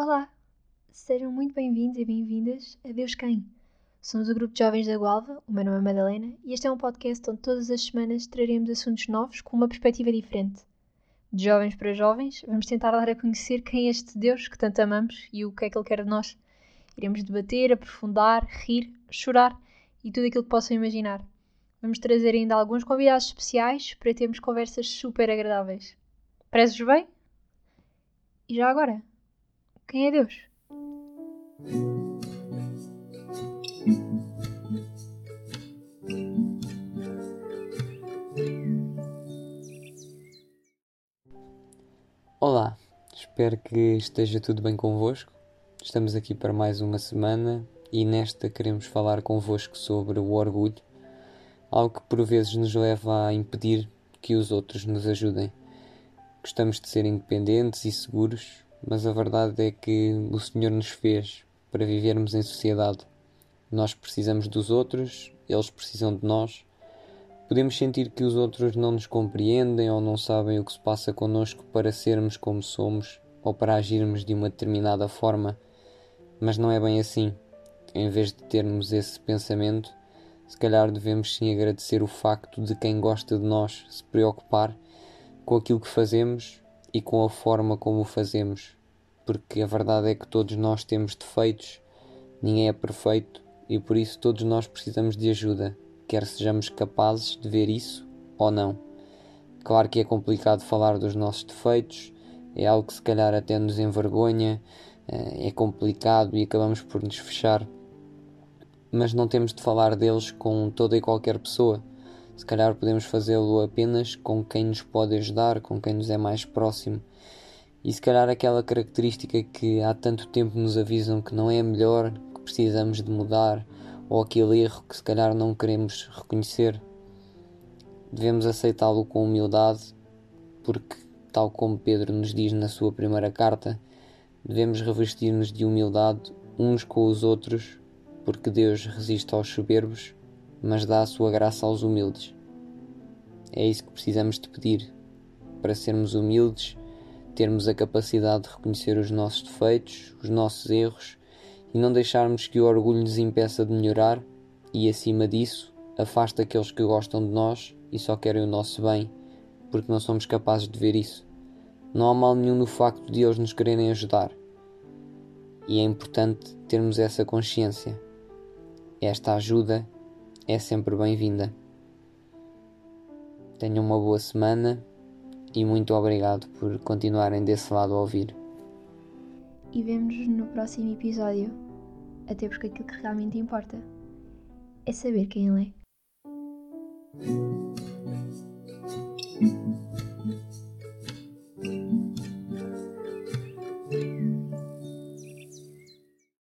Olá, sejam muito bem-vindos e bem-vindas a Deus Quem. Somos o grupo de jovens da Gualva, o meu nome é Madalena, e este é um podcast onde todas as semanas traremos assuntos novos com uma perspectiva diferente. De jovens para jovens, vamos tentar dar a conhecer quem é este Deus que tanto amamos e o que é que Ele quer de nós. Iremos debater, aprofundar, rir, chorar e tudo aquilo que possam imaginar. Vamos trazer ainda alguns convidados especiais para termos conversas super agradáveis. Prezes bem? E já agora, quem é Deus? Olá, espero que esteja tudo bem convosco. Estamos aqui para mais uma semana e nesta queremos falar convosco sobre o orgulho, algo que por vezes nos leva a impedir que os outros nos ajudem. Gostamos de ser independentes e seguros, mas a verdade é que o Senhor nos fez para vivermos em sociedade. Nós precisamos dos outros, eles precisam de nós. Podemos sentir que os outros não nos compreendem ou não sabem o que se passa connosco para sermos como somos ou para agirmos de uma determinada forma, mas não é bem assim. Em vez de termos esse pensamento, se calhar devemos sim agradecer o facto de quem gosta de nós se preocupar com aquilo que fazemos e com a forma como o fazemos, porque a verdade é que todos nós temos defeitos, ninguém é perfeito e por isso todos nós precisamos de ajuda, quer sejamos capazes de ver isso ou não. Claro que é complicado falar dos nossos defeitos, é algo que se calhar até nos envergonha, eh, é complicado e acabamos por nos fechar mas não temos de falar deles com toda e qualquer pessoa. Se calhar podemos fazê-lo apenas com quem nos pode ajudar, com quem nos é mais próximo. E se calhar aquela característica que há tanto tempo nos avisam que não é a melhor, que precisamos de mudar, ou aquele erro que se calhar não queremos reconhecer. Devemos aceitá-lo com humildade, porque, tal como Pedro nos diz na sua primeira carta, devemos revestir-nos de humildade uns com os outros porque Deus resiste aos soberbos, mas dá a sua graça aos humildes. É isso que precisamos de pedir, para sermos humildes, termos a capacidade de reconhecer os nossos defeitos, os nossos erros e não deixarmos que o orgulho nos impeça de melhorar e, acima disso, afasta aqueles que gostam de nós e só querem o nosso bem, porque não somos capazes de ver isso. Não há mal nenhum no facto de eles nos quererem ajudar. E é importante termos essa consciência. Esta ajuda é sempre bem-vinda. Tenham uma boa semana e muito obrigado por continuarem desse lado a ouvir. E vemos-nos no próximo episódio. Até porque aquilo que realmente importa é saber quem ele é.